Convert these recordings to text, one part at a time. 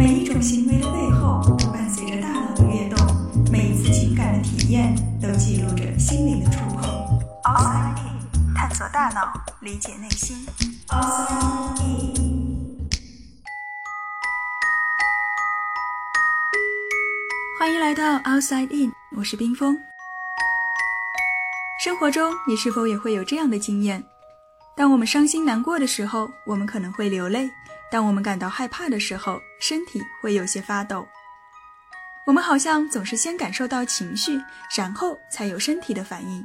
每一种行为的背后都伴随着大脑的跃动，每一次情感的体验都记录着心灵的触碰。Outside In，探索大脑，理解内心。Outside In。欢迎来到 Outside In，我是冰峰。生活中，你是否也会有这样的经验？当我们伤心难过的时候，我们可能会流泪；当我们感到害怕的时候，身体会有些发抖。我们好像总是先感受到情绪，然后才有身体的反应。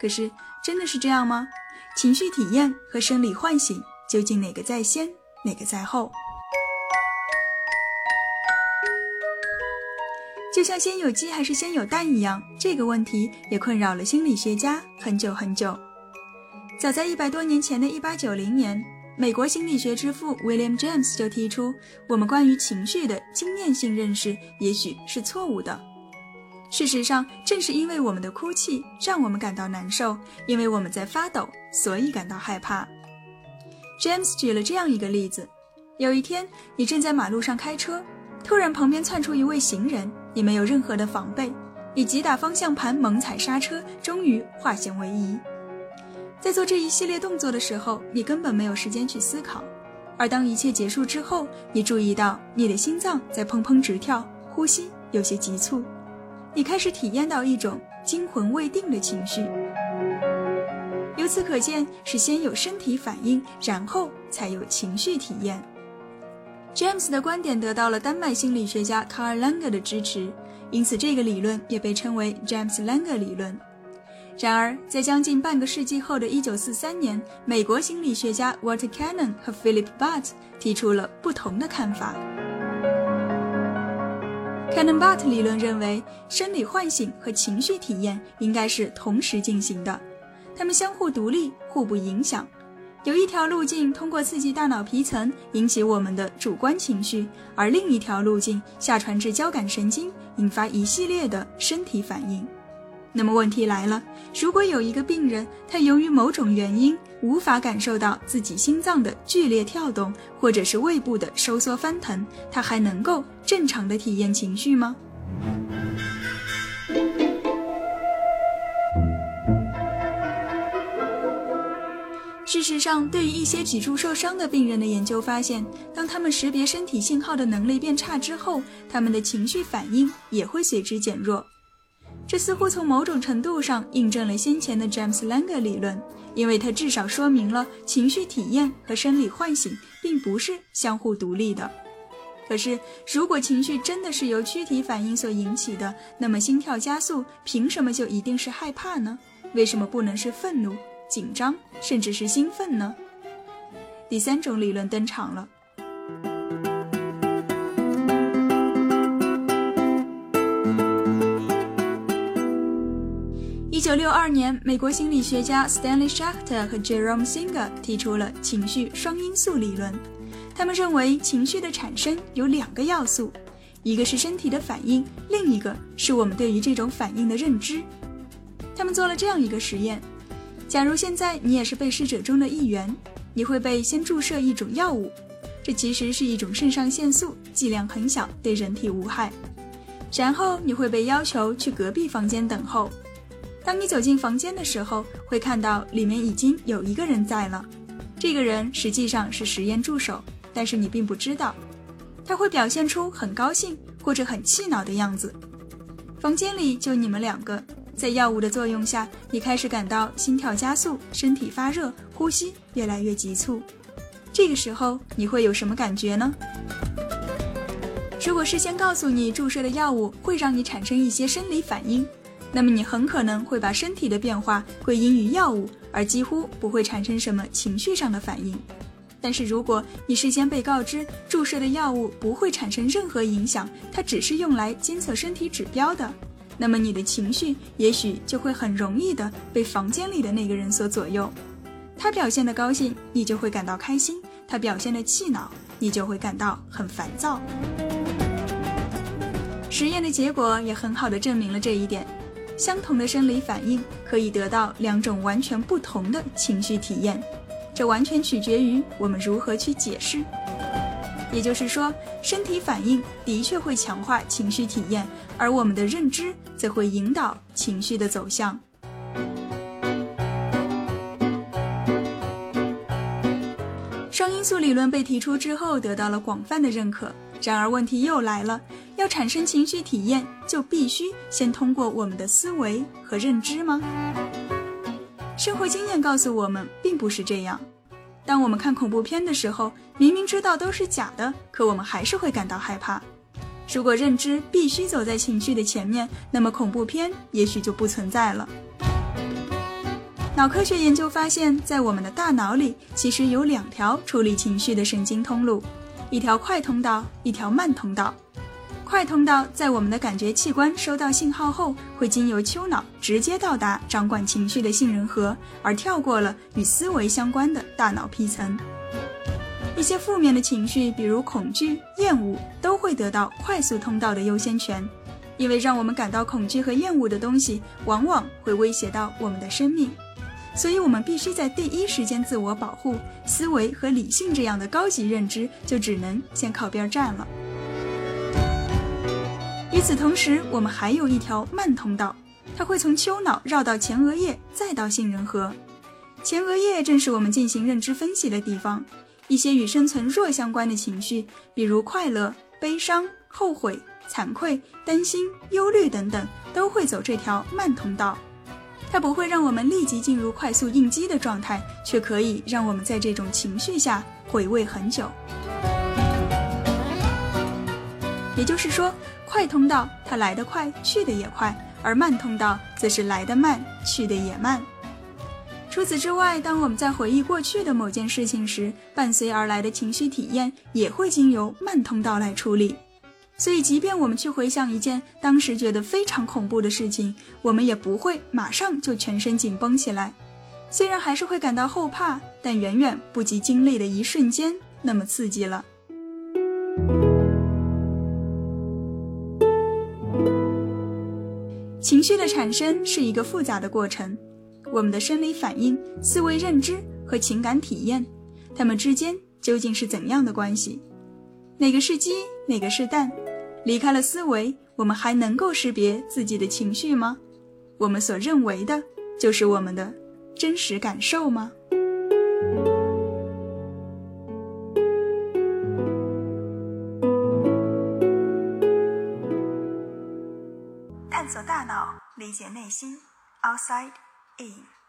可是，真的是这样吗？情绪体验和生理唤醒究竟哪个在先，哪个在后？就像先有鸡还是先有蛋一样，这个问题也困扰了心理学家很久很久。早在一百多年前的一八九零年，美国心理学之父 William James 就提出，我们关于情绪的经验性认识也许是错误的。事实上，正是因为我们的哭泣让我们感到难受，因为我们在发抖，所以感到害怕。James 举了这样一个例子：有一天，你正在马路上开车，突然旁边窜出一位行人，你没有任何的防备，你急打方向盘，猛踩刹车，终于化险为夷。在做这一系列动作的时候，你根本没有时间去思考，而当一切结束之后，你注意到你的心脏在砰砰直跳，呼吸有些急促，你开始体验到一种惊魂未定的情绪。由此可见，是先有身体反应，然后才有情绪体验。James 的观点得到了丹麦心理学家 Carl Langer 的支持，因此这个理论也被称为 James-Lange 理论。然而，在将近半个世纪后的1943年，美国心理学家 Walter Cannon 和 Philip Butt 提出了不同的看法。Cannon-Butt 理论认为，生理唤醒和情绪体验应该是同时进行的，它们相互独立，互不影响。有一条路径通过刺激大脑皮层引起我们的主观情绪，而另一条路径下传至交感神经，引发一系列的身体反应。那么问题来了，如果有一个病人，他由于某种原因无法感受到自己心脏的剧烈跳动，或者是胃部的收缩翻腾，他还能够正常的体验情绪吗？事实上，对于一些脊柱受伤的病人的研究发现，当他们识别身体信号的能力变差之后，他们的情绪反应也会随之减弱。这似乎从某种程度上印证了先前的 James Langer 理论，因为它至少说明了情绪体验和生理唤醒并不是相互独立的。可是，如果情绪真的是由躯体反应所引起的，那么心跳加速凭什么就一定是害怕呢？为什么不能是愤怒、紧张，甚至是兴奋呢？第三种理论登场了。九六二年，美国心理学家 Stanley Schacter 和 Jerome Singer 提出了情绪双因素理论。他们认为，情绪的产生有两个要素，一个是身体的反应，另一个是我们对于这种反应的认知。他们做了这样一个实验：假如现在你也是被试者中的一员，你会被先注射一种药物，这其实是一种肾上腺素，剂量很小，对人体无害。然后你会被要求去隔壁房间等候。当你走进房间的时候，会看到里面已经有一个人在了。这个人实际上是实验助手，但是你并不知道。他会表现出很高兴或者很气恼的样子。房间里就你们两个，在药物的作用下，你开始感到心跳加速、身体发热、呼吸越来越急促。这个时候你会有什么感觉呢？如果事先告诉你注射的药物会让你产生一些生理反应。那么你很可能会把身体的变化归因于药物，而几乎不会产生什么情绪上的反应。但是如果你事先被告知注射的药物不会产生任何影响，它只是用来监测身体指标的，那么你的情绪也许就会很容易的被房间里的那个人所左右。他表现的高兴，你就会感到开心；他表现的气恼，你就会感到很烦躁。实验的结果也很好的证明了这一点。相同的生理反应可以得到两种完全不同的情绪体验，这完全取决于我们如何去解释。也就是说，身体反应的确会强化情绪体验，而我们的认知则会引导情绪的走向。双因素理论被提出之后，得到了广泛的认可。然而，问题又来了：要产生情绪体验，就必须先通过我们的思维和认知吗？生活经验告诉我们，并不是这样。当我们看恐怖片的时候，明明知道都是假的，可我们还是会感到害怕。如果认知必须走在情绪的前面，那么恐怖片也许就不存在了。脑科学研究发现，在我们的大脑里，其实有两条处理情绪的神经通路，一条快通道，一条慢通道。快通道在我们的感觉器官收到信号后，会经由丘脑直接到达掌管情绪的杏仁核，而跳过了与思维相关的大脑皮层。一些负面的情绪，比如恐惧、厌恶，都会得到快速通道的优先权，因为让我们感到恐惧和厌恶的东西，往往会威胁到我们的生命。所以，我们必须在第一时间自我保护。思维和理性这样的高级认知就只能先靠边站了。与此同时，我们还有一条慢通道，它会从丘脑绕到前额叶，再到杏仁核。前额叶正是我们进行认知分析的地方。一些与生存弱相关的情绪，比如快乐、悲伤、后悔、惭愧、担心、忧虑等等，都会走这条慢通道。它不会让我们立即进入快速应激的状态，却可以让我们在这种情绪下回味很久。也就是说，快通道它来得快，去得也快，而慢通道则是来得慢，去得也慢。除此之外，当我们在回忆过去的某件事情时，伴随而来的情绪体验也会经由慢通道来处理。所以，即便我们去回想一件当时觉得非常恐怖的事情，我们也不会马上就全身紧绷起来。虽然还是会感到后怕，但远远不及经历的一瞬间那么刺激了。情绪的产生是一个复杂的过程，我们的生理反应、思维认知和情感体验，它们之间究竟是怎样的关系？哪个是鸡，哪个是蛋？离开了思维，我们还能够识别自己的情绪吗？我们所认为的，就是我们的真实感受吗？理解内心，Outside In。